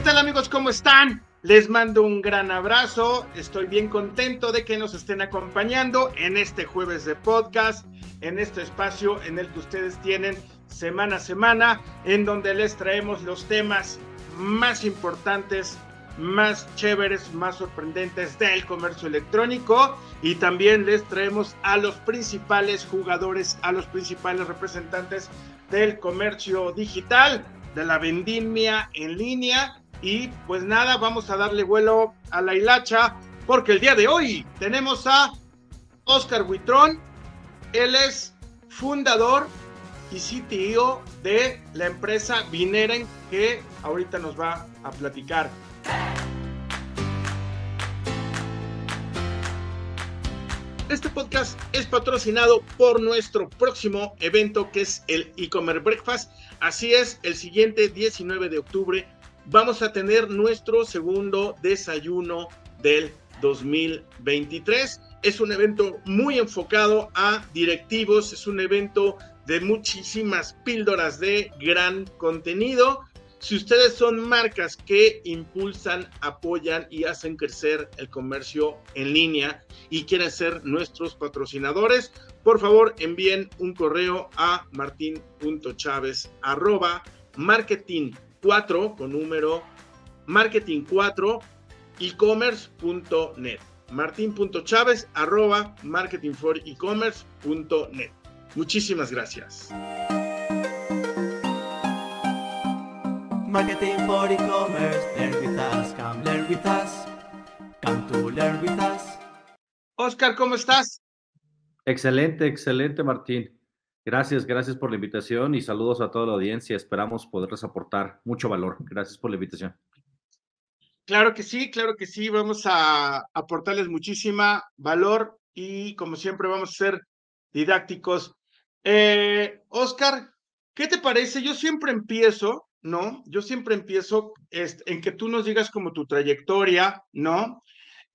¿qué tal amigos? ¿Cómo están? Les mando un gran abrazo. Estoy bien contento de que nos estén acompañando en este jueves de podcast, en este espacio en el que ustedes tienen semana a semana, en donde les traemos los temas más importantes, más chéveres, más sorprendentes del comercio electrónico y también les traemos a los principales jugadores, a los principales representantes del comercio digital, de la vendimia en línea y pues nada, vamos a darle vuelo a la hilacha porque el día de hoy tenemos a Oscar Huitrón. Él es fundador y CTO de la empresa Vineren que ahorita nos va a platicar. Este podcast es patrocinado por nuestro próximo evento que es el e-commerce breakfast. Así es, el siguiente 19 de octubre vamos a tener nuestro segundo desayuno del 2023. Es un evento muy enfocado a directivos, es un evento de muchísimas píldoras de gran contenido. Si ustedes son marcas que impulsan, apoyan y hacen crecer el comercio en línea y quieren ser nuestros patrocinadores, por favor envíen un correo a martin.chaves marketing 4 con número marketing 4 ecommerce.net martin.chaves arroba marketing for ecommerce.net muchísimas gracias Marketing for e-commerce, learn with us, come learn with us, come to learn with us. Oscar, ¿cómo estás? Excelente, excelente, Martín. Gracias, gracias por la invitación y saludos a toda la audiencia. Esperamos poderles aportar mucho valor. Gracias por la invitación. Claro que sí, claro que sí. Vamos a aportarles muchísima valor y como siempre vamos a ser didácticos. Eh, Oscar, ¿qué te parece? Yo siempre empiezo, ¿no? Yo siempre empiezo en que tú nos digas como tu trayectoria, ¿no?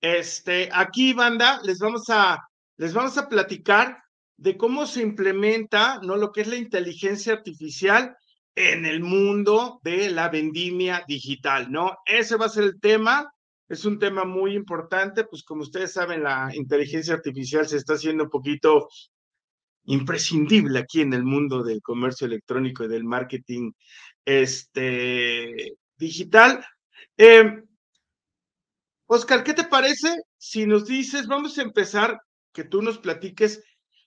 Este, aquí, banda, les vamos a, les vamos a platicar de cómo se implementa ¿no? lo que es la inteligencia artificial en el mundo de la vendimia digital, ¿no? Ese va a ser el tema. Es un tema muy importante, pues como ustedes saben, la inteligencia artificial se está haciendo un poquito imprescindible aquí en el mundo del comercio electrónico y del marketing este, digital. Eh, Oscar, ¿qué te parece si nos dices, vamos a empezar, que tú nos platiques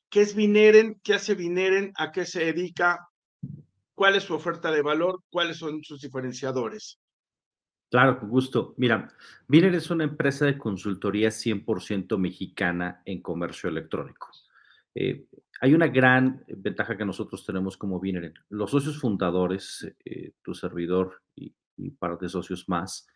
¿Qué es Vineren? ¿Qué hace Vineren? ¿A qué se dedica? ¿Cuál es su oferta de valor? ¿Cuáles son sus diferenciadores? Claro, con gusto. Mira, Vineren es una empresa de consultoría 100% mexicana en comercio electrónico. Eh, hay una gran ventaja que nosotros tenemos como Vineren. Los socios fundadores, eh, tu servidor y, y de socios más,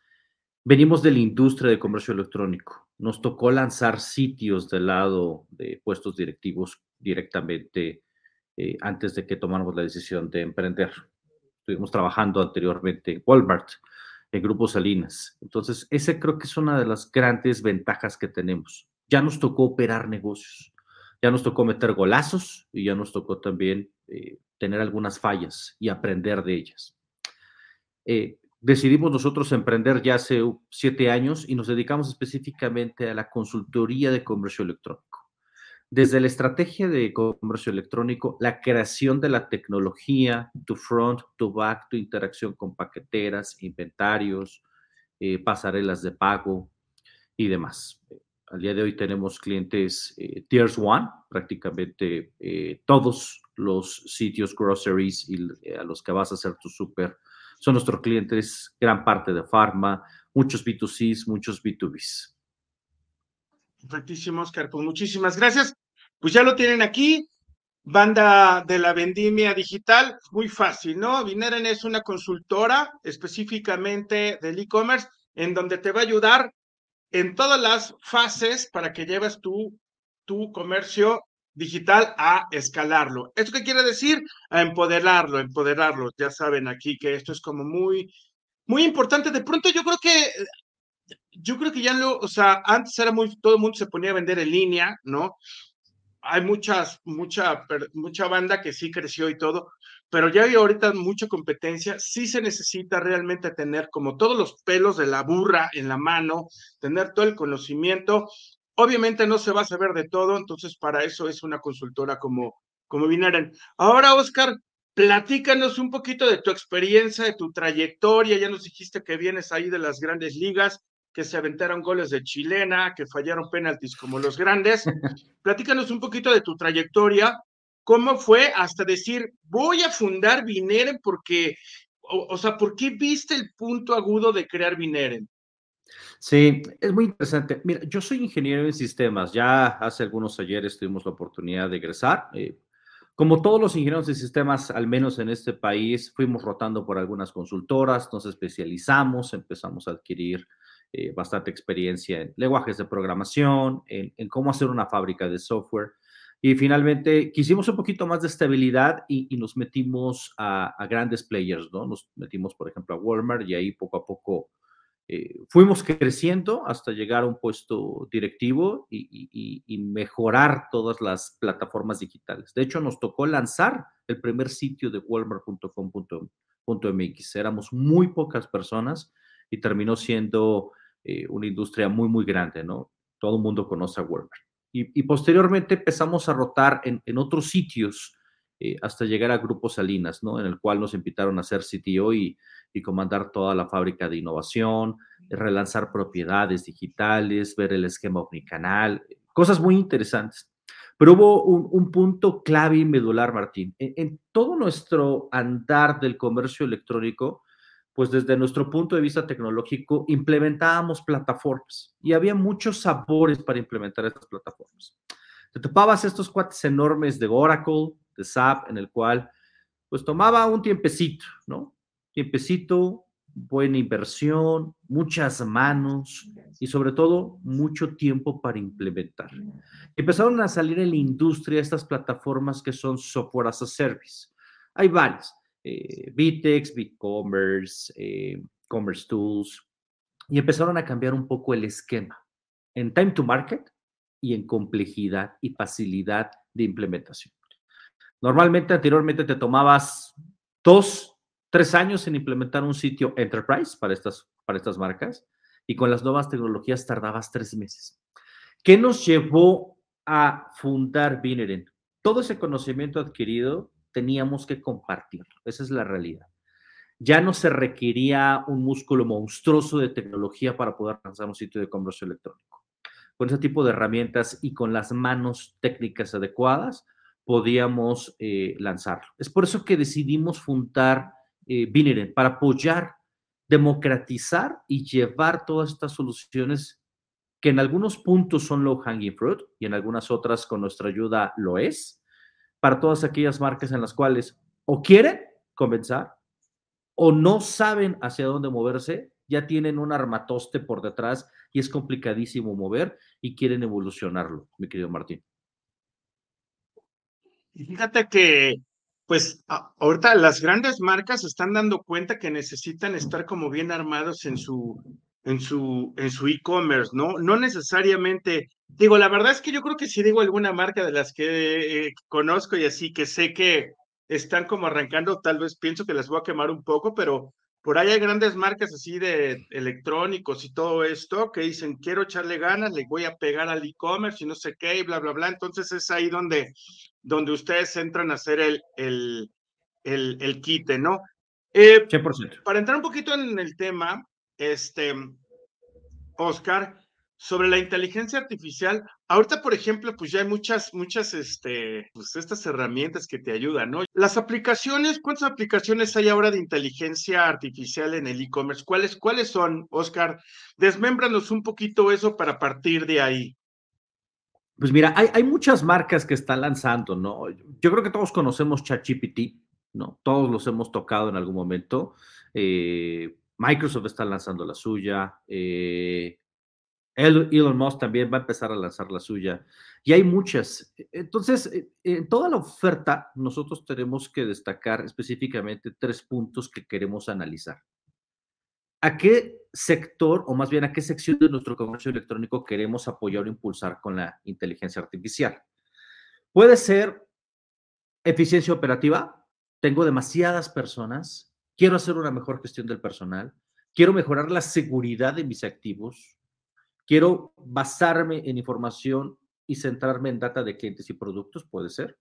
venimos de la industria de comercio electrónico nos tocó lanzar sitios del lado de puestos directivos directamente eh, antes de que tomáramos la decisión de emprender. Estuvimos trabajando anteriormente en Walmart, en Grupo Salinas. Entonces, ese creo que es una de las grandes ventajas que tenemos. Ya nos tocó operar negocios, ya nos tocó meter golazos y ya nos tocó también eh, tener algunas fallas y aprender de ellas. Eh, decidimos nosotros emprender ya hace siete años y nos dedicamos específicamente a la consultoría de comercio electrónico. Desde la estrategia de comercio electrónico, la creación de la tecnología, tu front, tu back, tu interacción con paqueteras, inventarios, eh, pasarelas de pago y demás. Al día de hoy tenemos clientes eh, Tiers One, prácticamente eh, todos los sitios groceries a los que vas a hacer tu súper son nuestros clientes, gran parte de Pharma, muchos B2Cs, muchos B2Bs. Perfectísimo, Oscar. Pues muchísimas gracias. Pues ya lo tienen aquí. Banda de la vendimia digital, muy fácil, ¿no? Vineren es una consultora específicamente del e-commerce en donde te va a ayudar en todas las fases para que lleves tu, tu comercio digital a escalarlo. ¿Esto qué quiere decir? A empoderarlo, empoderarlo. Ya saben aquí que esto es como muy, muy importante. De pronto yo creo que, yo creo que ya lo, o sea, antes era muy, todo el mundo se ponía a vender en línea, ¿no? Hay muchas, mucha, mucha banda que sí creció y todo, pero ya hay ahorita mucha competencia, sí se necesita realmente tener como todos los pelos de la burra en la mano, tener todo el conocimiento. Obviamente no se va a saber de todo, entonces para eso es una consultora como, como Binaren. Ahora, Oscar, platícanos un poquito de tu experiencia, de tu trayectoria. Ya nos dijiste que vienes ahí de las grandes ligas, que se aventaron goles de chilena, que fallaron penaltis como los grandes. Platícanos un poquito de tu trayectoria ¿Cómo fue hasta decir, voy a fundar Vineren porque, o, sea, ¿por qué viste el punto agudo de crear Vineren? Sí, es muy interesante. Mira, yo soy ingeniero en sistemas. Ya hace algunos ayeres tuvimos la oportunidad de egresar. Eh, como todos los ingenieros de sistemas, al menos en este país, fuimos rotando por algunas consultoras, nos especializamos, empezamos a adquirir eh, bastante experiencia en lenguajes de programación, en, en, cómo hacer una fábrica de software. Y finalmente quisimos un poquito más de estabilidad y, nos metimos a, grandes players, ¿no? Nos metimos, por ejemplo, a Walmart y ahí poco a poco eh, fuimos creciendo hasta llegar a un puesto directivo y, mejorar todas las plataformas digitales. De hecho, nos tocó lanzar el primer sitio de walmart.com.mx. Éramos muy pocas personas y terminó siendo eh, una industria muy, muy grande, ¿no? Todo el mundo conoce a Walmart. Y, posteriormente empezamos a rotar en, otros sitios eh, hasta llegar a Grupo Salinas, ¿no? En el cual nos invitaron a ser CTO y, comandar toda la fábrica de innovación, relanzar propiedades digitales, ver el esquema omnicanal, cosas muy interesantes. Pero hubo un, punto clave y medular, Martín. en, todo nuestro andar del comercio electrónico, pues desde nuestro punto de vista tecnológico implementábamos plataformas y había muchos sabores para implementar estas plataformas. Te topabas estos cuates enormes de Oracle, de SAP, en el cual pues tomaba un tiempecito, ¿no? Tiempecito, buena inversión, muchas manos y sobre todo mucho tiempo para implementar. Empezaron a salir en la industria estas plataformas que son software as a service. Hay varias eh, Vitex, BigCommerce, eh, Commerce Tools, y empezaron a cambiar un poco el esquema en time to market y en complejidad y facilidad de implementación. Normalmente, anteriormente te tomabas dos, tres años en implementar un sitio enterprise para estas, para estas marcas y con las nuevas tecnologías tardabas tres meses. ¿Qué nos llevó a fundar Bineren? Todo ese conocimiento adquirido teníamos que compartirlo. Esa es la realidad. Ya no se requería un músculo monstruoso de tecnología para poder lanzar un sitio de comercio electrónico. Con ese tipo de herramientas y con las manos técnicas adecuadas, podíamos eh, lanzarlo. Es por eso que decidimos fundar eh, para apoyar, democratizar y llevar todas estas soluciones que en algunos puntos son low hanging fruit y en algunas otras con nuestra ayuda lo es, para todas aquellas marcas en las cuales o quieren comenzar o no saben hacia dónde moverse, ya tienen un armatoste por detrás y es complicadísimo mover y quieren evolucionarlo, mi querido Martín. Fíjate que, pues, ahorita las grandes marcas están dando cuenta que necesitan estar como bien armados en su, en su, en su e-commerce, ¿no? No necesariamente Digo, la verdad es que yo creo que si digo alguna marca de las que eh, conozco y así que sé que están como arrancando, tal vez pienso que las voy a quemar un poco, pero por ahí hay grandes marcas así de electrónicos y todo esto que dicen, quiero echarle ganas, le voy a pegar al e-commerce y no sé qué, y bla, bla, bla. Entonces es ahí donde, donde ustedes entran a hacer el, el, el, el quite, ¿no? Eh, 100%. Para entrar un poquito en el tema, este, Oscar, sobre la inteligencia artificial, ahorita, por ejemplo, pues ya hay muchas, muchas, este, pues estas herramientas que te ayudan, ¿no? Las aplicaciones, ¿cuántas aplicaciones hay ahora de inteligencia artificial en el e-commerce? ¿Cuáles, ¿Cuáles son, Oscar? Desmémbranos un poquito eso para partir de ahí. Pues mira, hay, muchas marcas que están lanzando, ¿no? Yo creo que todos conocemos ChatGPT, ¿no? Todos los hemos tocado en algún momento. Eh, Microsoft está lanzando la suya. Eh, Elon Musk también va a empezar a lanzar la suya. Y hay muchas. E, entonces, e, en toda la oferta, nosotros tenemos que destacar específicamente tres puntos que queremos analizar. ¿A qué sector, o más bien a qué sección de nuestro comercio electrónico queremos apoyar o impulsar con la inteligencia artificial? Puede ser eficiencia operativa, tengo demasiadas personas, quiero hacer una mejor gestión del personal, quiero mejorar la seguridad de mis activos, quiero basarme en información y centrarme en data de clientes y productos, puede ser.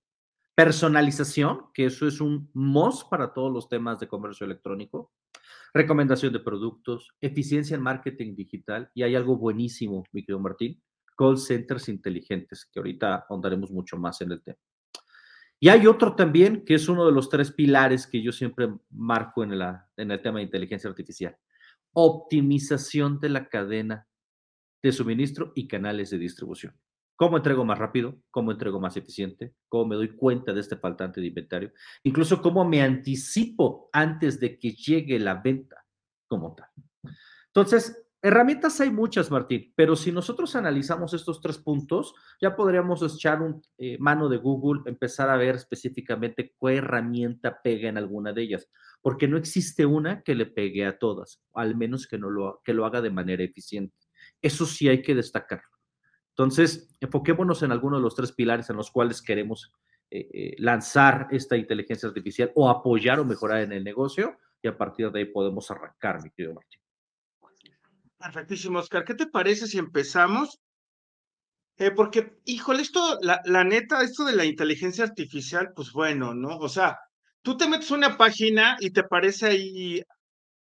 Personalización, que eso es un MOS para todos los temas de comercio electrónico. Recomendación de productos, eficiencia en marketing digital. Y hay algo buenísimo, mi querido Martín, call centers inteligentes, que ahorita ahondaremos mucho más en el tema. Y hay otro también, que es uno de los tres pilares que yo siempre marco en, la, en el tema de inteligencia artificial. Optimización de la cadena de suministro y canales de distribución. ¿Cómo entrego más rápido? ¿Cómo entrego más eficiente? ¿Cómo me doy cuenta de este faltante de inventario? Incluso cómo me anticipo antes de que llegue la venta como tal. Entonces, Herramientas hay muchas, Martín, pero si nosotros analizamos estos tres puntos, ya podríamos echar un eh, mano de Google, empezar a ver específicamente qué herramienta pega en alguna de ellas, porque no existe una que le pegue a todas, al menos que, no lo, que lo haga de manera eficiente. Eso sí hay que destacarlo. Entonces, enfoquémonos en alguno de los tres pilares en los cuales queremos eh, eh, lanzar esta inteligencia artificial o apoyar o mejorar en el negocio y a partir de ahí podemos arrancar, mi querido Martín. Perfectísimo, Oscar. ¿Qué te parece si empezamos? Eh, porque, híjole, esto, la, neta, esto de la inteligencia artificial, pues bueno, ¿no? O sea, tú te metes una página y te parece ahí,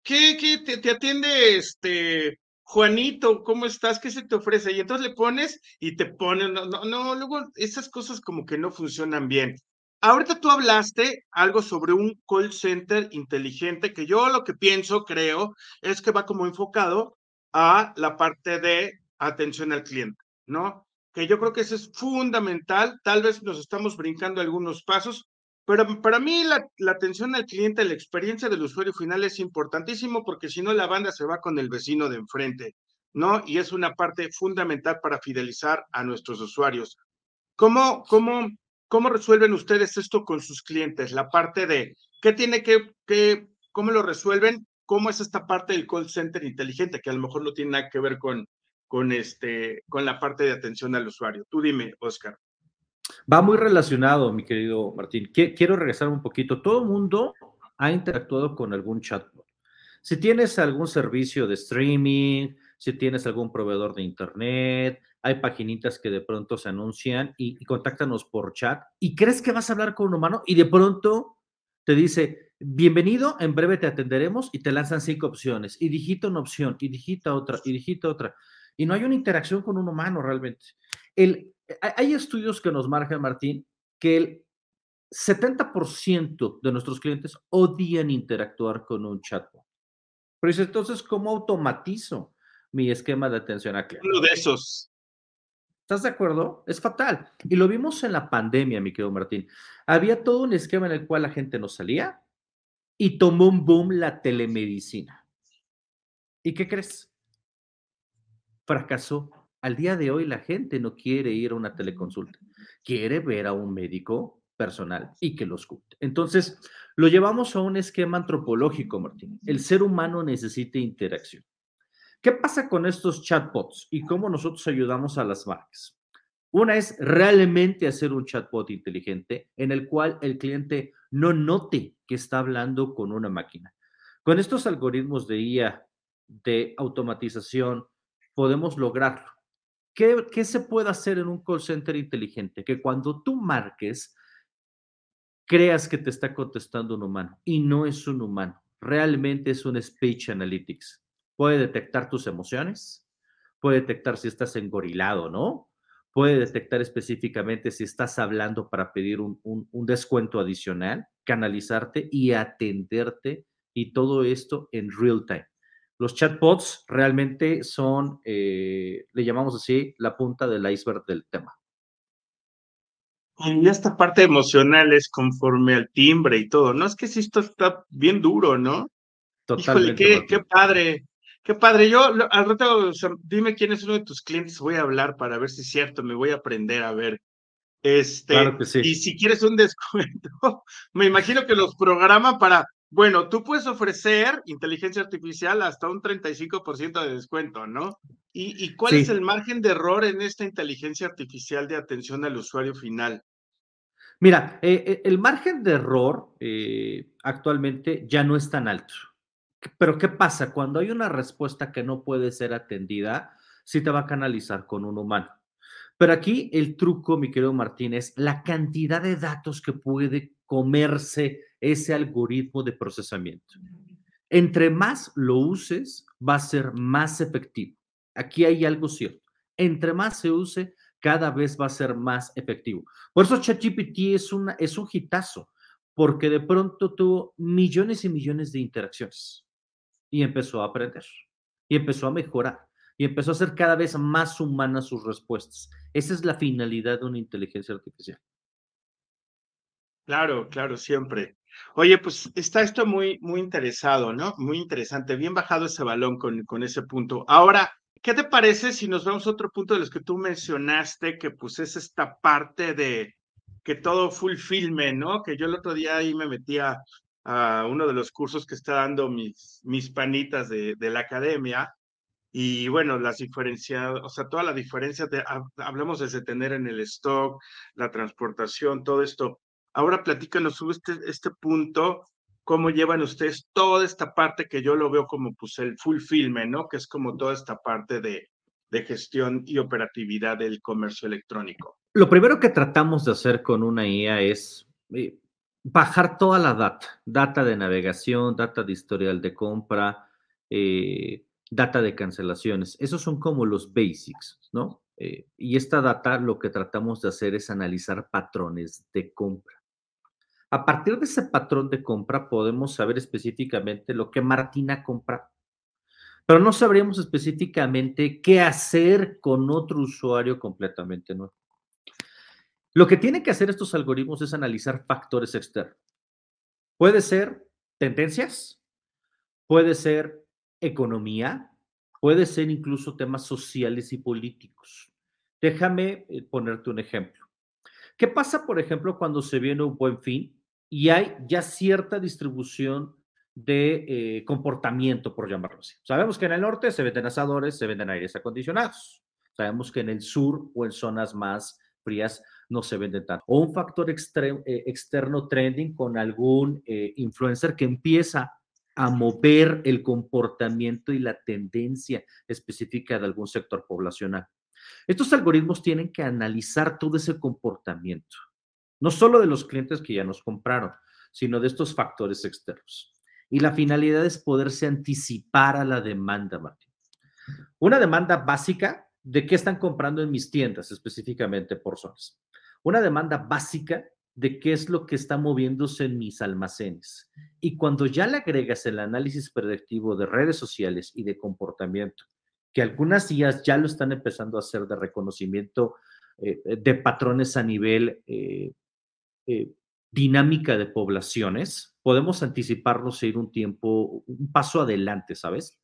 ¿qué, qué te, atiende este Juanito? ¿Cómo estás? ¿Qué se te ofrece? Y entonces le pones y te ponen, no, no, no, luego esas cosas como que no funcionan bien. Ahorita tú hablaste algo sobre un call center inteligente, que yo lo que pienso, creo, es que va como enfocado a la parte de atención al cliente, ¿no? Que yo creo que eso es fundamental. Tal vez nos estamos brincando algunos pasos, pero para mí la, la, atención al cliente, la experiencia del usuario final es importantísimo porque si no la banda se va con el vecino de enfrente, ¿no? Y es una parte fundamental para fidelizar a nuestros usuarios. ¿Cómo, cómo, cómo resuelven ustedes esto con sus clientes? La parte de qué tiene que, que, cómo lo resuelven cómo es esta parte del call center inteligente, que a lo mejor no tiene nada que ver con, con, este, con la parte de atención al usuario. Tú dime, Oscar. Va muy relacionado, mi querido Martín. Quiero regresar un poquito. Todo el mundo ha interactuado con algún chatbot. Si tienes algún servicio de streaming, si tienes algún proveedor de internet, hay paginitas que de pronto se anuncian y, y contáctanos por chat y crees que vas a hablar con un humano y de pronto te dice, bienvenido, en breve te atenderemos y te lanzan cinco opciones y digita una opción y digita otra y digita otra. Y no hay una interacción con un humano realmente. El, hay estudios que nos marcan, Martín, que el 70% de nuestros clientes odian interactuar con un chatbot. Pero dice, entonces, ¿cómo automatizo mi esquema de atención a cliente? Uno de esos. ¿Estás de acuerdo? Es fatal. Y lo vimos en la pandemia, mi querido Martín. Había todo un esquema en el cual la gente no salía, y tomó un boom la telemedicina. ¿Y qué crees? Fracasó. Al día de hoy la gente no quiere ir a una teleconsulta, quiere ver a un médico personal y que lo escuche. Entonces, lo llevamos a un esquema antropológico, Martín. El ser humano necesita interacción. ¿Qué pasa con estos chatbots y cómo nosotros ayudamos a las marcas? Una es realmente hacer un chatbot inteligente en el cual el cliente no note que está hablando con una máquina. Con estos algoritmos de IA, de automatización, podemos lograrlo. ¿Qué, ¿Qué, se puede hacer en un call center inteligente? Que cuando tú marques, creas que te está contestando un humano y no es un humano. Realmente es un speech analytics. Puede detectar tus emociones, puede detectar si estás engorilado, ¿no? puede detectar específicamente si estás hablando para pedir un, un, descuento adicional, canalizarte y atenderte y todo esto en real time. Los chatbots realmente son, eh, le llamamos así, la punta del iceberg del tema. Y esta parte emocional es conforme al timbre y todo, ¿no? Es que si esto está bien duro, ¿no? Totalmente. Híjole, qué, qué padre. Qué padre. Yo al rato, dime quién es uno de tus clientes, voy a hablar para ver si es cierto, me voy a aprender a ver. Este, claro que sí. Y si quieres un descuento, me imagino que los programa para, bueno, tú puedes ofrecer inteligencia artificial hasta un 35% de descuento, ¿no? ¿Y, y cuál sí. es el margen de error en esta inteligencia artificial de atención al usuario final? Mira, eh, eh, el margen de error eh, actualmente ya no es tan alto. Pero ¿qué pasa? Cuando hay una respuesta que no puede ser atendida, sí te va a canalizar con un humano. Pero aquí el truco, mi querido Martín, es la cantidad de datos que puede comerse ese algoritmo de procesamiento. Entre más lo uses, va a ser más efectivo. Aquí hay algo cierto. Entre más se use, cada vez va a ser más efectivo. Por eso ChatGPT es, una, es un hitazo, porque de pronto tuvo millones y millones de interacciones y empezó a aprender y empezó a mejorar y empezó a hacer cada vez más humanas sus respuestas. Esa es la finalidad de una inteligencia artificial. Claro, claro, siempre. Oye, pues está esto muy, muy interesado, ¿no? Muy interesante. Bien bajado ese balón con, con ese punto. Ahora, ¿qué te parece si nos vamos a otro punto de los que tú mencionaste, que pues es esta parte de que todo full filme, ¿no? Que yo el otro día ahí me metía a uno de los cursos que está dando mis, mis panitas de, de la academia. Y bueno, las diferencias, o sea, toda la diferencia, de, hablamos desde tener en el stock, la transportación, todo esto. Ahora platícanos sobre este, este punto, cómo llevan ustedes toda esta parte que yo lo veo como pues el full filme, ¿no? Que es como toda esta parte de, de gestión y operatividad del comercio electrónico. Lo primero que tratamos de hacer con una IA es eh, bajar toda la data, data de navegación, data de historial de compra, eh, data de cancelaciones. Esos son como los basics, ¿no? Eh, y esta data lo que tratamos de hacer es analizar patrones de compra. A partir de ese patrón de compra podemos saber específicamente lo que Martina compra, pero no sabríamos específicamente qué hacer con otro usuario completamente nuevo. Lo que tienen que hacer estos algoritmos es analizar factores externos. Puede ser tendencias, puede ser economía, puede ser incluso temas sociales y políticos. Déjame eh, ponerte un ejemplo. ¿Qué pasa, por ejemplo, cuando se viene un buen fin y hay ya cierta distribución de eh, comportamiento, por llamarlo así? Sabemos que en el norte se venden asadores, se venden aires acondicionados. Sabemos que en el sur o en zonas más frías no se vende tanto. O un factor eh, externo trending con algún eh, influencer que empieza a mover el comportamiento y la tendencia específica de algún sector poblacional. Estos algoritmos tienen que analizar todo ese comportamiento, no solo de los clientes que ya nos compraron, sino de estos factores externos. Y la finalidad es poderse anticipar a la demanda, Martín. Una demanda básica de qué están comprando en mis tiendas específicamente por zonas una demanda básica de qué es lo que está moviéndose en mis almacenes. Y cuando ya le agregas el análisis predictivo de redes sociales y de comportamiento, que algunas IAs ya lo están empezando a hacer de reconocimiento eh, de patrones a nivel eh, eh, dinámica de poblaciones, podemos anticiparnos e ir un tiempo, un paso adelante, ¿sabes?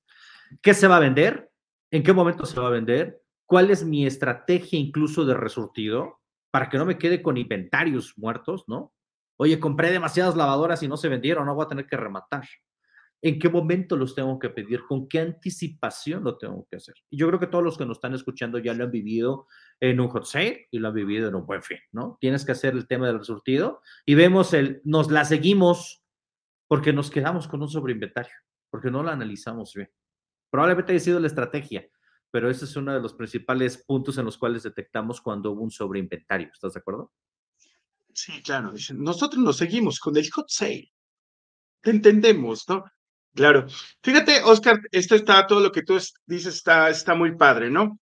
¿Qué se va a vender? ¿En qué momento se va a vender? ¿Cuál es mi estrategia incluso de resurtido? para que no me quede con inventarios muertos, ¿no? Oye, compré demasiadas lavadoras y no se vendieron, no voy a tener que rematar. ¿En qué momento los tengo que pedir? ¿Con qué anticipación lo tengo que hacer? Y yo creo que todos los que nos están escuchando ya lo han vivido en un hot sale y lo han vivido en un buen fin, ¿no? Tienes que hacer el tema del resurtido y vemos el, nos la seguimos porque nos quedamos con un sobreinventario, porque no lo analizamos bien. Probablemente haya sido la estrategia, pero ese es uno de los principales puntos en los cuales detectamos cuando hubo un sobreinventario. ¿Estás de acuerdo? Sí, claro. Nosotros nos seguimos con el hot sale. Te entendemos, ¿no? Claro. Fíjate, Oscar, esto está, todo lo que tú dices está, está muy padre, ¿no?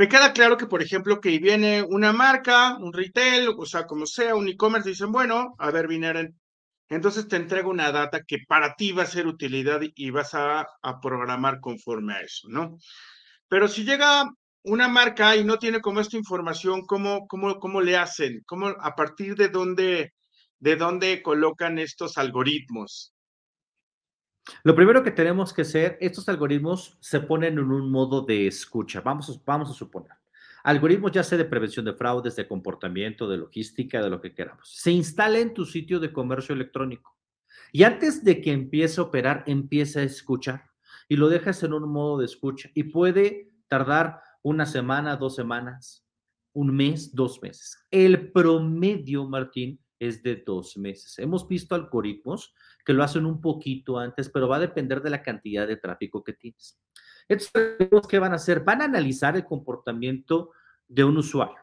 Me queda claro que, por ejemplo, que viene una marca, un retail, o sea, como sea, un e-commerce, dicen, bueno, a ver, vinieron. Entonces te entrego una data que para ti va a ser utilidad y vas a, a programar conforme a eso, ¿no? Pero si llega una marca y no tiene como esta información, ¿cómo, cómo, cómo le hacen? ¿Cómo, ¿A partir de dónde, de dónde colocan estos algoritmos? Lo primero que tenemos que hacer, estos algoritmos se ponen en un modo de escucha. Vamos a, vamos a suponer. Algoritmos ya sea de prevención de fraudes, de comportamiento, de logística, de lo que queramos. Se instala en tu sitio de comercio electrónico. Y antes de que empiece a operar, empieza a escuchar y lo dejas en un modo de escucha y puede tardar una semana, dos semanas, un mes, dos meses. El promedio, Martín, es de dos meses. Hemos visto algoritmos que lo hacen un poquito antes, pero va a depender de la cantidad de tráfico que tienes. Estos algoritmos, ¿qué van a hacer? Van a analizar el comportamiento de un usuario.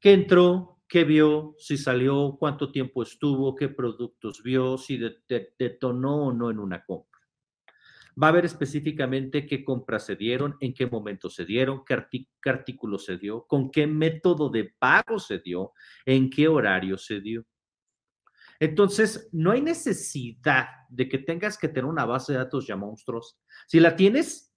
¿Qué entró? ¿Qué vio? Si salió, cuánto tiempo estuvo, qué productos vio, si detonó o no en una compra va a ver específicamente qué compras se dieron, en qué momento se dieron, qué, artículo se dio, con qué método de pago se dio, en qué horario se dio. Entonces, no hay necesidad de que tengas que tener una base de datos ya monstruos. Si la tienes,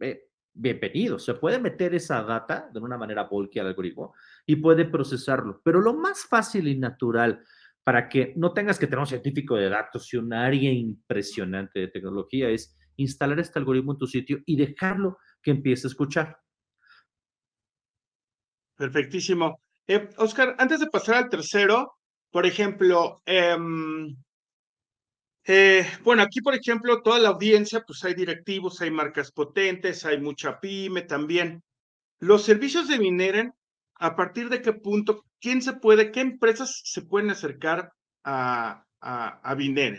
eh, bienvenido. Se puede meter esa data de una manera bulky al algoritmo y puede procesarlo. Pero lo más fácil y natural para que no tengas que tener un científico de datos y un área impresionante de tecnología es instalar este algoritmo en tu sitio y dejarlo que empiece a escuchar. Perfectísimo. Eh, Oscar, antes de pasar al tercero, por ejemplo, em, eh, bueno, aquí, por ejemplo, toda la audiencia, pues hay directivos, hay marcas potentes, hay mucha pyme también. Los servicios de Mineren, ¿a partir de qué punto, quién se puede, qué empresas se pueden acercar a, a, a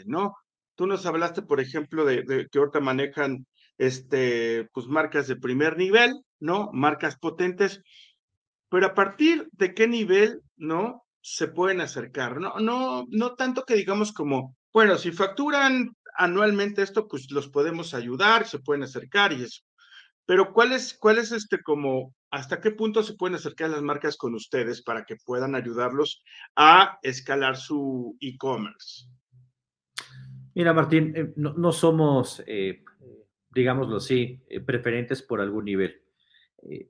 ¿no? Tú nos hablaste, por ejemplo, de, que ahorita manejan este, pues marcas de primer nivel, ¿no? Marcas potentes, pero a partir de qué nivel, ¿no? Se pueden acercar, ¿no? No, no tanto que digamos como, bueno, si facturan anualmente esto, pues los podemos ayudar, se pueden acercar y eso. Pero ¿cuál es, cuál es este como, hasta qué punto se pueden acercar las marcas con ustedes para que puedan ayudarlos a escalar su e-commerce? Mira, Martín, eh, no, somos, eh, digámoslo así, eh, preferentes por algún nivel.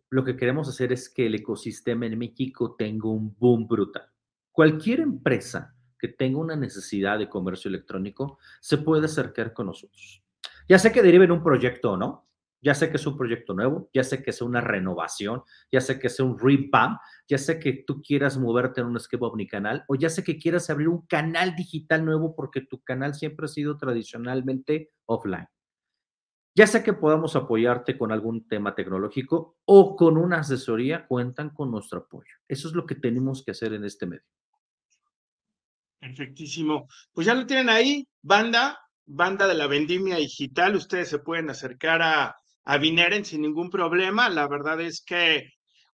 lo que queremos hacer es que el ecosistema en México tenga un boom brutal. Cualquier empresa que tenga una necesidad de comercio electrónico se puede acercar con nosotros. Ya sé que deriven un proyecto o no, ya sé que es un proyecto nuevo, ya sé que es una renovación, ya sé que es un revamp, ya sé que tú quieras moverte en un esquema omnicanal o ya sé que quieras abrir un canal digital nuevo porque tu canal siempre ha sido tradicionalmente offline. Ya sé que podamos apoyarte con algún tema tecnológico o con una asesoría, cuentan con nuestro apoyo. Eso es lo que tenemos que hacer en este medio. Perfectísimo. Pues ya lo tienen ahí, banda, banda de la vendimia digital. Ustedes se pueden acercar a, a Vineren sin ningún problema. La verdad es que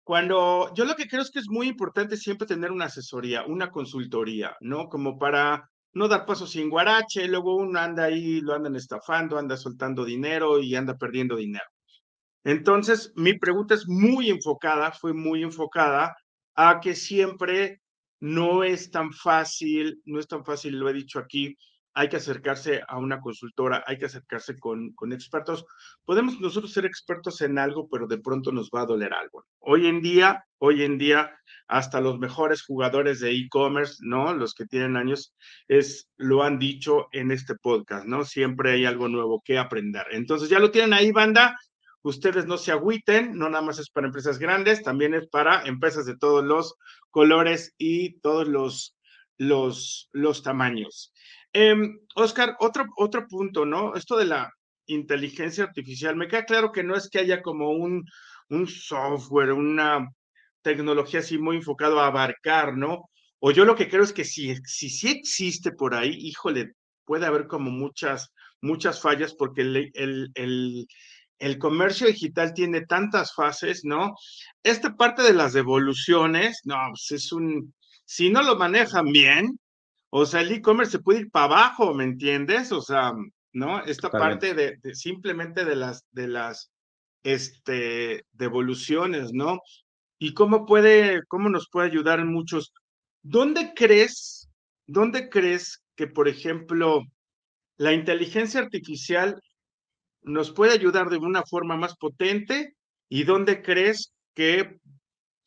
cuando yo lo que creo es que es muy importante siempre tener una asesoría, una consultoría, ¿no? Como para no dar pasos sin guarache, luego uno anda ahí, lo andan estafando, anda soltando dinero y anda perdiendo dinero. Entonces, mi pregunta es muy enfocada, fue muy enfocada a que siempre no es tan fácil, no es tan fácil, lo he dicho aquí, hay que acercarse a una consultora, hay que acercarse con, con expertos. Podemos nosotros ser expertos en algo, pero de pronto nos va a doler algo. Hoy en día, hoy en día, hasta los mejores jugadores de e-commerce, ¿no? Los que tienen años, es, lo han dicho en este podcast, ¿no? Siempre hay algo nuevo que aprender. Entonces, ya lo tienen ahí, banda. Ustedes no se agüiten, no nada más es para empresas grandes, también es para empresas de todos los colores y todos los, los, los tamaños. Eh, Oscar, otro, otro punto, ¿no? Esto de la inteligencia artificial, me queda claro que no es que haya como un, un software, una tecnología así muy enfocado a abarcar, ¿no? O yo lo que creo es que si, si sí existe por ahí, híjole, puede haber como muchas, muchas fallas porque el, el, el, el comercio digital tiene tantas fases, ¿no? Esta parte de las devoluciones, no, pues es un, si no lo manejan bien, o sea, el e-commerce se puede ir para abajo, ¿me entiendes? O sea, ¿no? Esta parte de, simplemente de las, de las este, devoluciones, ¿no? Y cómo puede, cómo nos puede ayudar en muchos. ¿Dónde crees, dónde crees que, por ejemplo, la inteligencia artificial nos puede ayudar de una forma más potente? ¿Y dónde crees que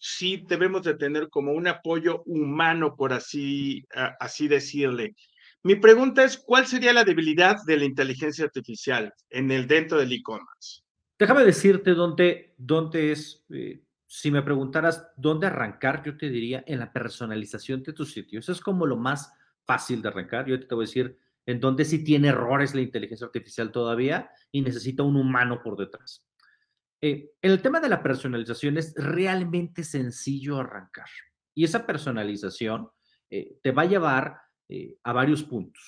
sí debemos de tener como un apoyo humano, por así, así decirle. Mi pregunta es, ¿cuál sería la debilidad de la inteligencia artificial en el dentro del e-commerce? Déjame decirte dónde, dónde es, eh, si me preguntaras dónde arrancar, yo te diría en la personalización de tu sitio. Eso es como lo más fácil de arrancar. Yo te voy a decir en dónde sí tiene errores la inteligencia artificial todavía y necesita un humano por detrás. Eh, el tema de la personalización es realmente sencillo arrancar. Y esa personalización eh, te va a llevar eh, a varios puntos.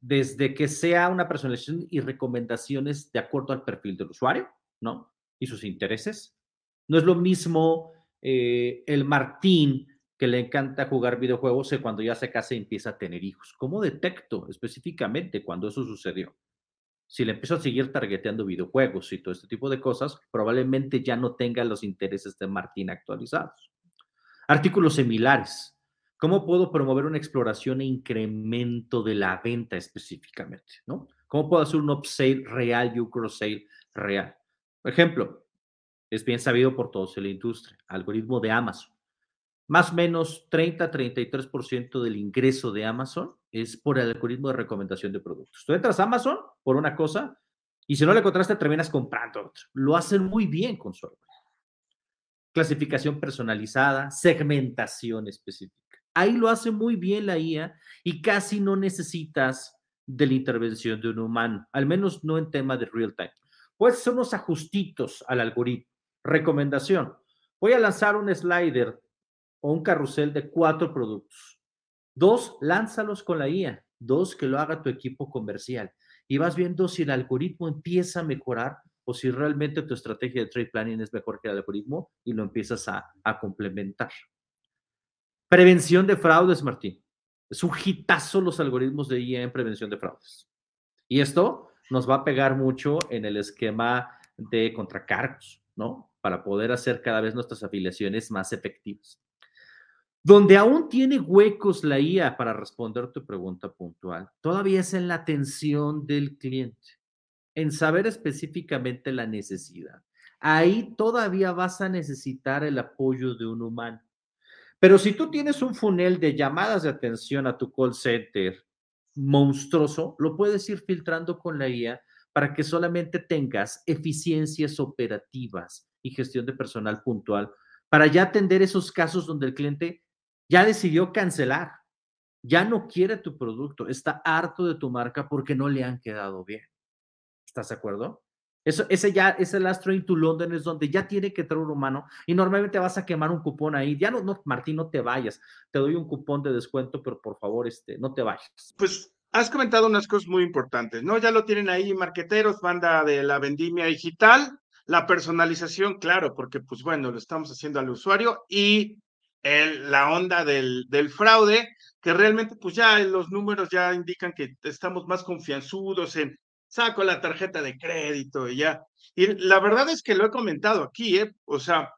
Desde que sea una personalización y recomendaciones de acuerdo al perfil del usuario, ¿no? Y sus intereses. No es lo mismo el Martín que le encanta jugar videojuegos que cuando ya se casa y empieza a tener hijos. ¿Cómo detecto específicamente cuando eso sucedió? Si le empiezo a seguir targeteando videojuegos y todo este tipo de cosas, probablemente ya no tenga los intereses de Martín actualizados. Artículos similares. ¿Cómo puedo promover una exploración e incremento de la venta específicamente? ¿no? ¿Cómo puedo hacer un upsale real y un cross-sale real? Por ejemplo, es bien sabido por todos en la industria, algoritmo de Amazon. Más o menos 30-33% del ingreso de Amazon es por el algoritmo de recomendación de productos. Tú entras a Amazon por una cosa y si no le encontraste terminas comprando otro. Lo hacen muy bien con su. Clasificación personalizada, segmentación específica. Ahí lo hace muy bien la IA y casi no necesitas de la intervención de un humano, al menos no en tema de real time. Puedes hacer unos ajustitos al algoritmo. Recomendación. Voy a lanzar un slider o un carrusel de cuatro productos. Dos, lánzalos con la IA. Dos, que lo haga tu equipo comercial. Y vas viendo si el algoritmo empieza a mejorar o si realmente tu estrategia de trade planning es mejor que el algoritmo y lo empiezas a, a complementar. Prevención de fraudes, Martín. Es un los algoritmos de IA en prevención de fraudes. Y esto nos va a pegar mucho en el esquema de contracargos, ¿no? Para poder hacer cada vez nuestras afiliaciones más efectivas. Donde aún tiene huecos la IA para responder tu pregunta puntual, todavía es en la atención del cliente, en saber específicamente la necesidad. Ahí todavía vas a necesitar el apoyo de un humano. Pero si tú tienes un funnel de llamadas de atención a tu call center monstruoso, lo puedes ir filtrando con la IA para que solamente tengas eficiencias operativas y gestión de personal puntual para ya atender esos casos donde el cliente ya decidió cancelar, ya no quiere tu producto, está harto de tu marca porque no le han quedado bien. ¿Estás de acuerdo? Eso, ese ya, ese last train to London es donde ya tiene que entrar un humano y normalmente vas a quemar un cupón ahí. Ya no, no, Martín, no te vayas. Te doy un cupón de descuento, pero por favor, este, no te vayas. Pues has comentado unas cosas muy importantes, ¿no? Ya lo tienen ahí, marqueteros, banda de la vendimia digital, la personalización, claro, porque pues bueno, lo estamos haciendo al usuario y el, la onda del, del fraude, que realmente pues ya los números ya indican que estamos más confianzudos en saco la tarjeta de crédito y ya. Y la verdad es que lo he comentado aquí, ¿eh? O sea,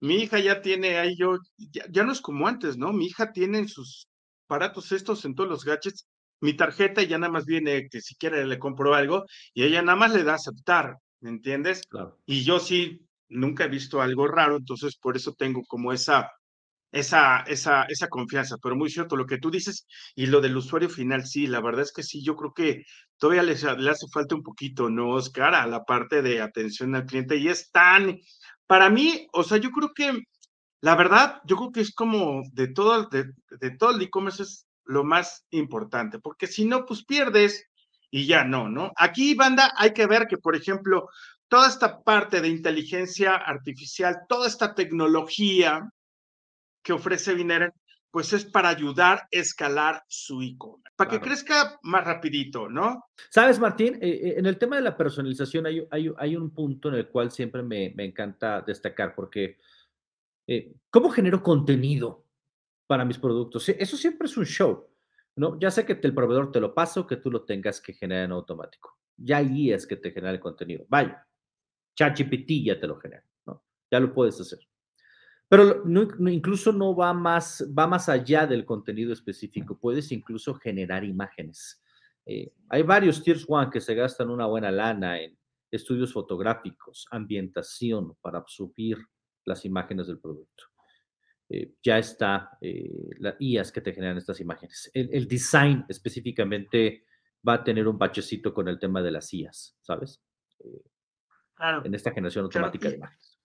mi hija ya tiene ahí yo, ya, ya no es como antes, ¿no? Mi hija tiene en sus aparatos estos, en todos los gadgets, mi tarjeta y ya nada más viene que si quiere le compro algo y ella nada más le da aceptar, ¿me entiendes? Claro. Y yo sí nunca he visto algo raro, entonces por eso tengo como esa esa, esa, esa confianza, pero muy cierto lo que tú dices y lo del usuario final, sí, la verdad es que sí, yo creo que todavía le, le hace falta un poquito, ¿no, Oscar? A la parte de atención al cliente y es tan, para mí, o sea, yo creo que, la verdad, yo creo que es como de todo, de, de todo el e-commerce es lo más importante, porque si no, pues pierdes y ya no, ¿no? Aquí, banda, hay que ver que, por ejemplo, toda esta parte de inteligencia artificial, toda esta tecnología, que ofrece Binary, pues es para ayudar a escalar su e-commerce, para Claro. que crezca más rapidito, ¿no? Sabes, Martín, Eh, eh, en el tema de la personalización hay, hay- hay un punto en el cual siempre me, me encanta destacar, porque eh, ¿cómo genero contenido para mis productos? Eso siempre es un show, ¿no? Ya sé que el proveedor te lo pasa o que tú lo tengas que generar en automático. Ya ahí es que te genera el contenido. Vaya, ChatGPT ya te lo genera, ¿no? Ya lo puedes hacer. Pero lo- no- no- incluso no va más, va más allá del contenido específico. Puedes incluso generar imágenes. Eh, hay varios Tiers One que se gastan una buena lana en estudios fotográficos, ambientación para subir las imágenes del producto. Eh, ya está eh, las IAS que te generan estas imágenes. El, el design específicamente va a tener un bachecito con el tema de las IAS, ¿sabes? Eh, Claro. en esta generación automática de imágenes.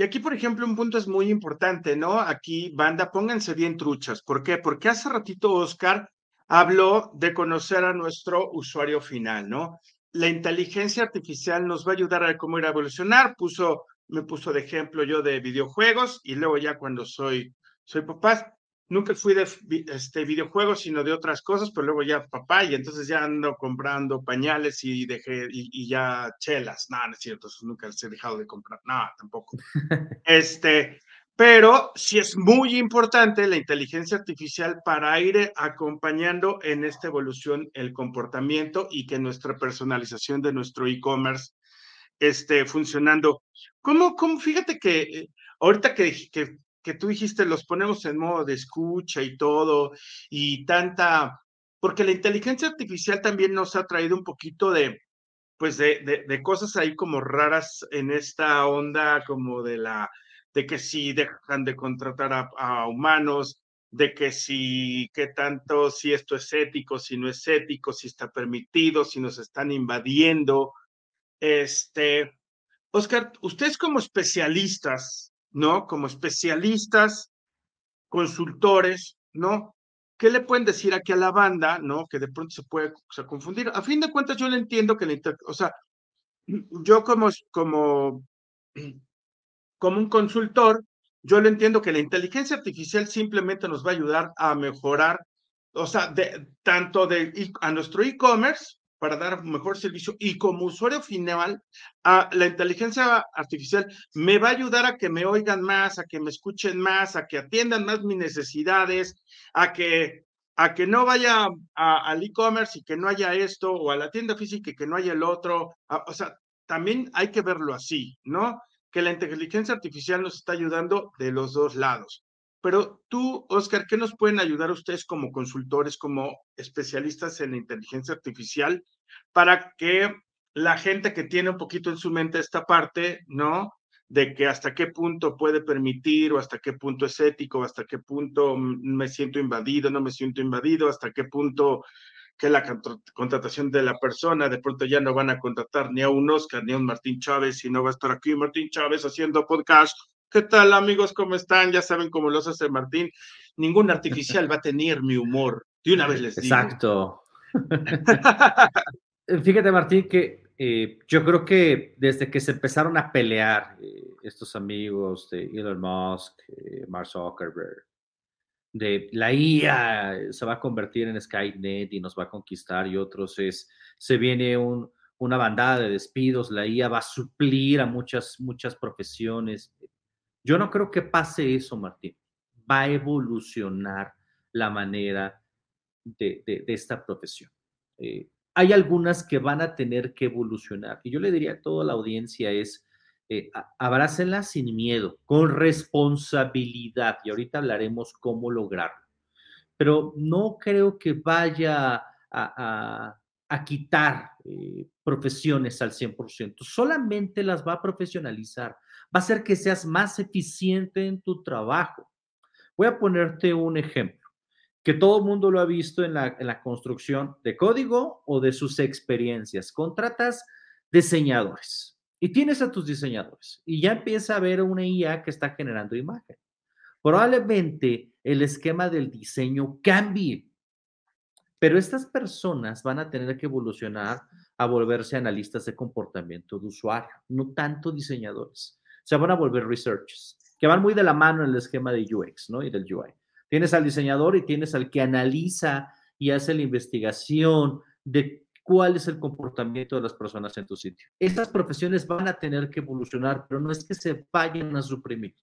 Y aquí, por ejemplo, un punto es muy importante, ¿no? Aquí, banda, pónganse bien truchas. ¿Por qué? Porque hace ratito Oscar habló de conocer a nuestro usuario final, ¿no? La inteligencia artificial nos va a ayudar a cómo ir a evolucionar. Puso, me puso de ejemplo yo de videojuegos y luego ya cuando soy, soy papá, nunca fui de este, videojuegos, sino de otras cosas, pero luego ya papá, y entonces ya ando comprando pañales y dejé, y, ya chelas. No, no es cierto, nunca les he dejado de comprar, no, tampoco. este, pero sí es muy importante la inteligencia artificial para ir acompañando en esta evolución el comportamiento y que nuestra personalización de nuestro e-commerce esté funcionando. ¿Cómo, cómo, fíjate que eh, ahorita que, que, que tú dijiste, los ponemos en modo de escucha y todo, y tanta, porque la inteligencia artificial también nos ha traído un poquito de, pues de, de cosas ahí como raras en esta onda como de la de que si dejan de contratar a, humanos, de que si, qué tanto, si esto es ético, si no es ético, si está permitido, si nos están invadiendo. Este, Oscar, ustedes como especialistas, ¿no? Como especialistas, consultores, ¿no? ¿Qué le pueden decir aquí a la banda, ¿no? Que de pronto se puede confundir. A fin de cuentas, yo le entiendo que la, o sea, yo como, como como un consultor, yo lo entiendo que la inteligencia artificial simplemente nos va a ayudar a mejorar, o sea, tanto de, a nuestro e-commerce para dar mejor servicio y como usuario final, a la inteligencia artificial me va a ayudar a que me oigan más, a que me escuchen más, a que atiendan más mis necesidades, a que a que no vaya al e-commerce y que no haya esto, o a la tienda física y que no haya el otro. o sea, también hay que verlo así, ¿no? que la inteligencia artificial nos está ayudando de los dos lados. Pero tú, Oscar, ¿qué nos pueden ayudar ustedes como consultores, como especialistas en inteligencia artificial, para que la gente que tiene un poquito en su mente esta parte, ¿no? De que hasta qué punto puede permitir o hasta qué punto es ético, hasta qué punto me siento invadido, no me siento invadido, hasta qué punto que la contratación de la persona, de pronto ya no van a contratar ni a un Oscar ni a un Martín Chávez, y no va a estar aquí Martín Chávez haciendo podcast. ¿Qué tal amigos? ¿Cómo están? Ya saben cómo los hace Martín. Ningún artificial va a tener mi humor. De una vez les digo. Exacto. Fíjate Martín que eh, yo creo que desde que se empezaron a pelear eh, estos amigos de Elon Musk, eh, Mark Zuckerberg, de la IA se va a convertir en Skynet y nos va a conquistar y otros es, se viene un, una bandada de despidos, la IA va a suplir a muchas, muchas profesiones. Yo no creo que pase eso, Martín. Va a evolucionar la manera de, esta profesión. Eh, hay algunas que van a tener que evolucionar. Y yo le diría a toda la audiencia es, eh, abrácenla sin miedo, con responsabilidad. Y ahorita hablaremos cómo lograrlo. Pero no creo que vaya a, quitar eh, profesiones al 100%. Solamente las va a profesionalizar. Va a hacer que seas más eficiente en tu trabajo. Voy a ponerte un ejemplo que todo el mundo lo ha visto en la, en la construcción de código o de sus experiencias. Contratas diseñadores y tienes a tus diseñadores y ya empieza a ver una IA que está generando imagen. Probablemente el esquema del diseño cambie, pero estas personas van a tener que evolucionar a volverse analistas de comportamiento de usuario, no tanto diseñadores. Se van a volver researchers, que van muy de la mano en el esquema de UX ¿no? y del UI. Tienes al diseñador y tienes al que analiza y hace la investigación de cuál es el comportamiento de las personas en tu sitio. Estas profesiones van a tener que evolucionar, pero no es que se vayan a suprimir.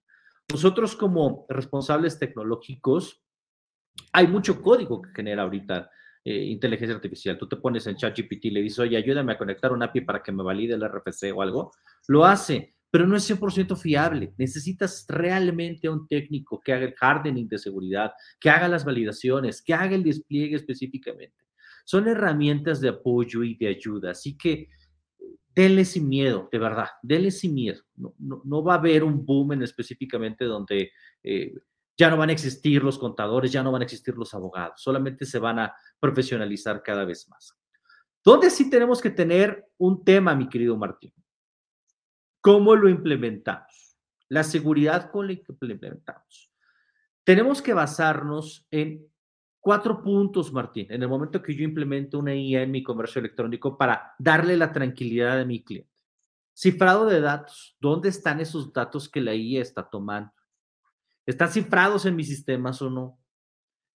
Nosotros como responsables tecnológicos, hay mucho código que genera ahorita eh, inteligencia artificial. Tú te pones en ChatGPT y le dices, oye, ayúdame a conectar un API para que me valide el RFC o algo. Lo hace, pero no es 100% fiable. Necesitas realmente a un técnico que haga el hardening de seguridad, que haga las validaciones, que haga el despliegue específicamente son herramientas de apoyo y de ayuda. Así que denle sin miedo, de verdad, denle sin miedo. No, no, va a haber un boom en específicamente donde eh, ya no van a existir los contadores, ya no van a existir los abogados, solamente se van a profesionalizar cada vez más. ¿Dónde sí tenemos que tener un tema, mi querido Martín? ¿Cómo lo implementamos? La seguridad con la que implementamos. Tenemos que basarnos en Cuatro puntos, Martín, en el momento que yo implemento una IA en mi comercio electrónico para darle la tranquilidad a mi cliente. Cifrado de datos. ¿Dónde están esos datos que la IA está tomando? ¿Están cifrados en mis sistemas o no?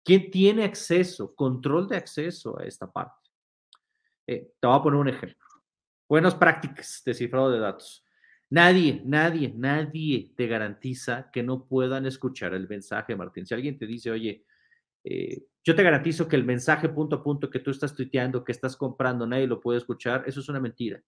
¿Quién tiene acceso, control de acceso a esta parte? Eh, te voy a poner un ejemplo. Buenas prácticas de cifrado de datos. Nadie, nadie, nadie te garantiza que no puedan escuchar el mensaje, Martín. Si alguien te dice, oye, eh, yo te garantizo que el mensaje punto a punto que tú estás tuiteando, que estás comprando, nadie lo puede escuchar, eso es una mentira.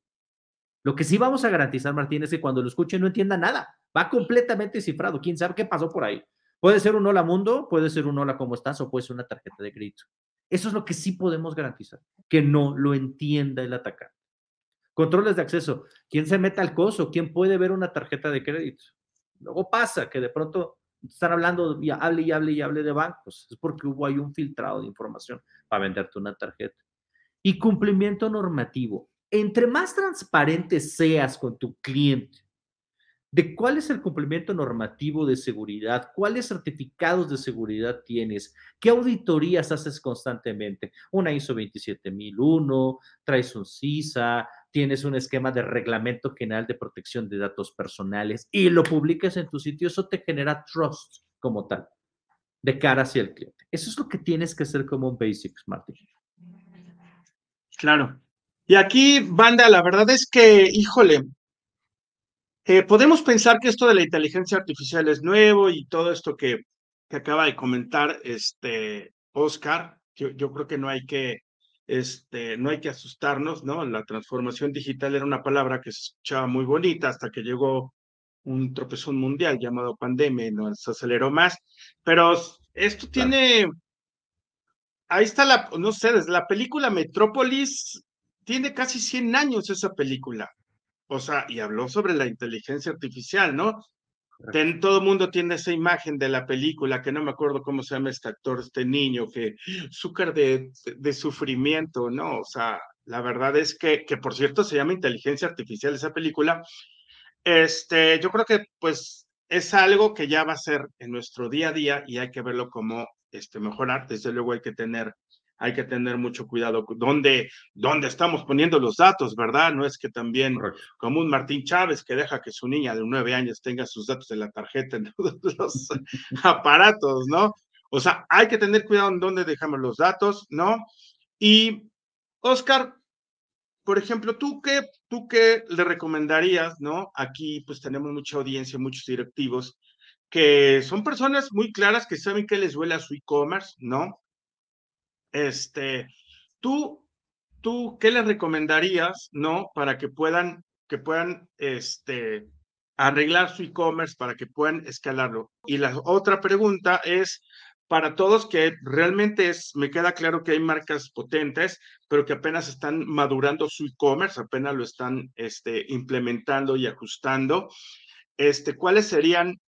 Lo que sí vamos a garantizar, Martín, es que cuando lo escuchen no entienda nada. Va completamente cifrado. ¿Quién sabe qué pasó por ahí? Puede ser un hola mundo, puede ser un hola cómo estás o puede ser una tarjeta de crédito. Eso es lo que sí podemos garantizar, que no lo entienda el atacante. Controles de acceso. ¿Quién se mete al coso? ¿Quién puede ver una tarjeta de crédito? Luego pasa que de pronto están hablando, y hable y hable y hable de bancos. Es porque hubo ahí un filtrado de información para venderte una tarjeta. Y cumplimiento normativo. Entre más transparente seas con tu cliente de cuál es el cumplimiento normativo de seguridad, cuáles certificados de seguridad tienes, qué auditorías haces constantemente. Una ISO 27001, traes un CISA, tienes un esquema de reglamento general de protección de datos personales y lo publicas en tu sitio, eso te genera trust como tal, de cara hacia el cliente. Eso es lo que tienes que hacer como un Basics, Martín. Claro. Y aquí, banda, la verdad es que, híjole, eh, podemos pensar que esto de la inteligencia artificial es nuevo y todo esto que, que acaba de comentar este Oscar, yo, yo creo que no hay que este, no hay que asustarnos, ¿no? La transformación digital era una palabra que se escuchaba muy bonita hasta que llegó un tropezón mundial llamado pandemia y nos aceleró más, pero esto tiene, ahí está la, no sé, desde la película Metrópolis, tiene casi 100 años esa película, o sea, y habló sobre la inteligencia artificial, ¿no? Todo el mundo tiene esa imagen de la película, que no me acuerdo cómo se llama este actor, este niño, que azúcar de, de sufrimiento, ¿no? O sea, la verdad es que, que, por cierto, se llama Inteligencia Artificial esa película. Este, yo creo que pues es algo que ya va a ser en nuestro día a día y hay que verlo como este, mejorar. Desde luego hay que tener hay que tener mucho cuidado dónde, dónde estamos poniendo los datos, ¿verdad? No es que también como un Martín Chávez que deja que su niña de nueve años tenga sus datos en la tarjeta en todos los aparatos, ¿no? O sea, hay que tener cuidado en dónde dejamos los datos, ¿no? Y, Oscar, por ejemplo, ¿tú qué, ¿tú qué le recomendarías, ¿no? Aquí pues tenemos mucha audiencia, muchos directivos, que son personas muy claras que saben que les duele a su e-commerce, ¿no? Este, tú, tú, ¿qué les recomendarías, no? Para que puedan, que puedan, este, arreglar su e-commerce, para que puedan escalarlo. Y la otra pregunta es, para todos que realmente es, me queda claro que hay marcas potentes, pero que apenas están madurando su e-commerce, apenas lo están este, implementando y ajustando. Este, ¿Cuáles serían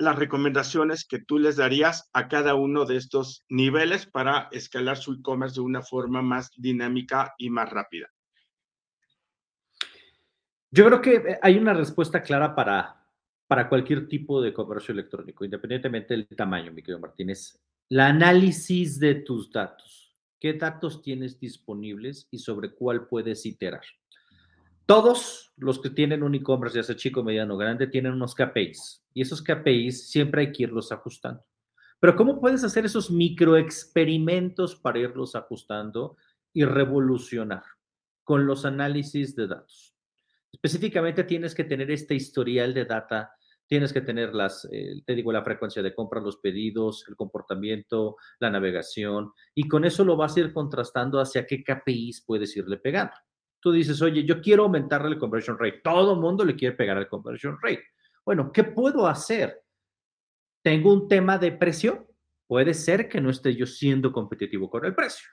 las recomendaciones que tú les darías a cada uno de estos niveles para escalar su e-commerce de una forma más dinámica y más rápida? Yo creo que eh, hay una respuesta clara para, para cualquier tipo de comercio electrónico, independientemente del tamaño, mi querido Martínez. La análisis de tus datos. ¿Qué datos tienes disponibles y sobre cuál puedes iterar? Todos los que tienen un e-commerce, ya sea chico, mediano, grande, tienen unos KPIs y esos KPIs siempre hay que irlos ajustando. Pero ¿cómo puedes hacer esos microexperimentos para irlos ajustando y revolucionar con los análisis de datos? Específicamente tienes que tener este historial de data, tienes que tener las, eh, te digo, la frecuencia de compra, los pedidos, el comportamiento, la navegación, y con eso lo vas a ir contrastando hacia qué KPIs puedes irle pegando. Tú dices, oye, yo quiero aumentarle el conversion rate. Todo mundo le quiere pegar el conversion rate. Bueno, ¿qué puedo hacer? ¿Tengo un tema de precio? Puede ser que no esté yo siendo competitivo con el precio.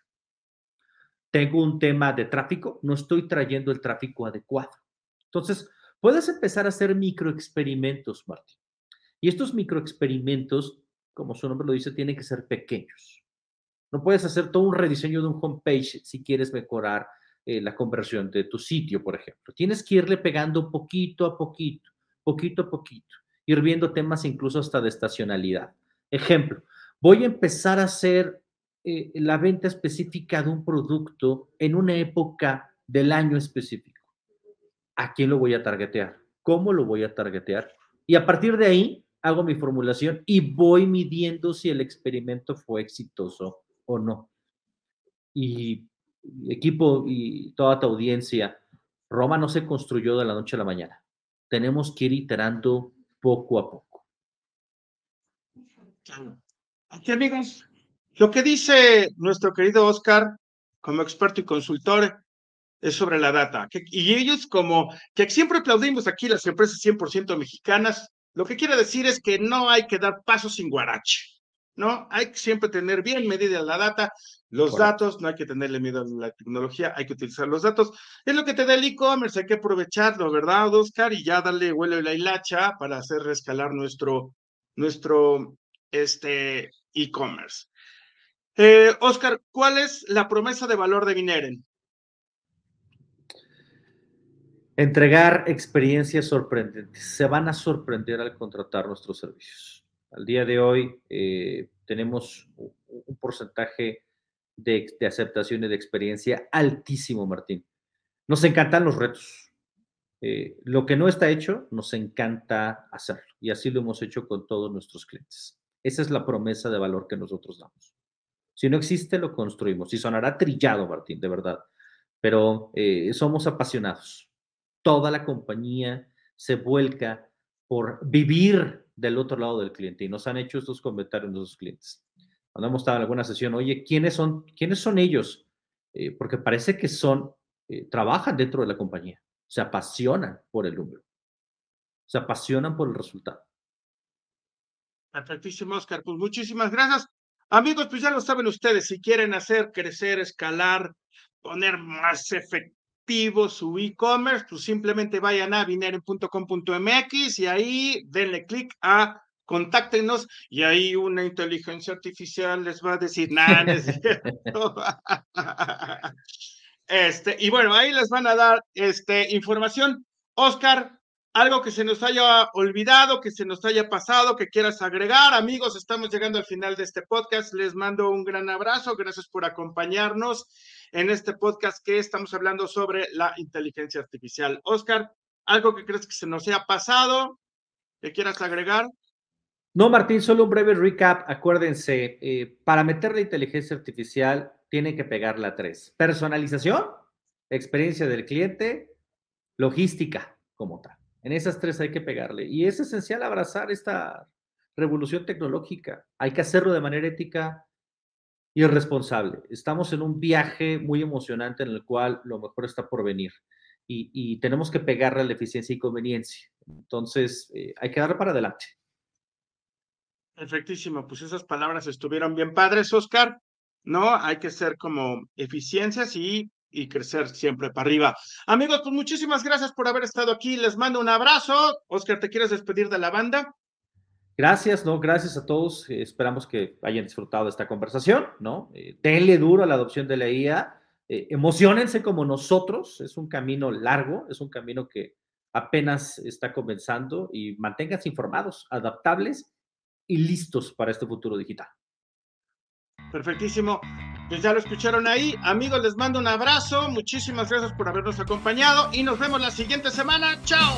Tengo un tema de tráfico, no estoy trayendo el tráfico adecuado. Entonces, puedes empezar a hacer microexperimentos, Martín. Y estos microexperimentos, como su nombre lo dice, tienen que ser pequeños. No puedes hacer todo un rediseño de un homepage si quieres mejorar eh, la conversión de tu sitio, por ejemplo. Tienes que irle pegando poquito a poquito, poquito a poquito, ir viendo temas incluso hasta de estacionalidad. Ejemplo, voy a empezar a hacer eh, la venta específica de un producto en una época del año específico. ¿A quién lo voy a targetear? ¿Cómo lo voy a targetear? Y a partir de ahí, hago mi formulación y voy midiendo si el experimento fue exitoso o no. Y equipo y toda tu audiencia, Roma no se construyó de la noche a la mañana. Tenemos que ir iterando poco a poco. Aquí, amigos, lo que dice nuestro querido Oscar, como experto y consultor, es sobre la data. y ellos, como que siempre aplaudimos aquí las empresas 100% mexicanas, lo que quiere decir es que no hay que dar pasos sin guarache, ¿no? Hay que siempre tener bien medida la data, los datos, no hay que tenerle miedo a la tecnología, hay que utilizar los datos. Es lo que te da el e-commerce, hay que aprovecharlo, ¿verdad, Oscar? Y ya darle vuelo y la hilacha para hacer rescalar nuestro, nuestro este e-commerce. Eh, Oscar, ¿cuál es la promesa de valor de Vineren? Entregar experiencias sorprendentes. Se van a sorprender al contratar nuestros servicios. Al día de hoy eh, tenemos un porcentaje de, aceptación y de experiencia altísimo, Martín. Nos encantan los retos. Eh, lo que no está hecho, nos encanta hacerlo. Y así lo hemos hecho con todos nuestros clientes. Esa es la promesa de valor que nosotros damos. Si no existe, lo construimos. Y sonará trillado, Martín, de verdad. Pero eh, somos apasionados. Toda la compañía se vuelca por vivir del otro lado del cliente. Y nos han hecho estos comentarios nuestros clientes. Cuando hemos estado en alguna sesión, oye, ¿quiénes son, ¿quiénes son ellos? Eh, porque parece que son, eh, trabajan dentro de la compañía, se apasionan por el número, se apasionan por el resultado. Perfectísimo, Oscar. Pues muchísimas gracias. Amigos, pues ya lo saben ustedes, si quieren hacer crecer, escalar, poner más efectivo su e-commerce, pues simplemente vayan a vineren.com.mx y ahí denle clic a contáctenos y ahí una inteligencia artificial les va a decir, nada, este, y bueno, ahí les van a dar este, información. Oscar, algo que se nos haya olvidado, que se nos haya pasado, que quieras agregar. Amigos, estamos llegando al final de este podcast. Les mando un gran abrazo. Gracias por acompañarnos en este podcast que estamos hablando sobre la inteligencia artificial. Oscar, algo que crees que se nos haya pasado, que quieras agregar. No, Martín, solo un breve recap. Acuérdense, eh, para meter la inteligencia artificial, tiene que pegarla a tres. Personalización, experiencia del cliente, logística como tal. En esas tres hay que pegarle. Y es esencial abrazar esta revolución tecnológica. Hay que hacerlo de manera ética y responsable. Estamos en un viaje muy emocionante en el cual lo mejor está por venir. Y, tenemos que pegarle a la eficiencia y conveniencia. Entonces, eh, hay que darle para adelante. Perfectísimo, pues esas palabras estuvieron bien padres, Oscar. ¿No? Hay que ser como eficiencias y, y crecer siempre para arriba. Amigos, pues muchísimas gracias por haber estado aquí. Les mando un abrazo. Oscar, ¿te quieres despedir de la banda? Gracias, ¿no? Gracias a todos. esperamos que hayan disfrutado de esta conversación, ¿no? Eh, denle duro a la adopción de la IA. Eh, emocionense como nosotros. Es un camino largo, es un camino que apenas está comenzando y manténganse informados, adaptables y listos para este futuro digital. Perfectísimo. Pues ya lo escucharon ahí. Amigos, les mando un abrazo. Muchísimas gracias por habernos acompañado y nos vemos la siguiente semana. ¡Chao!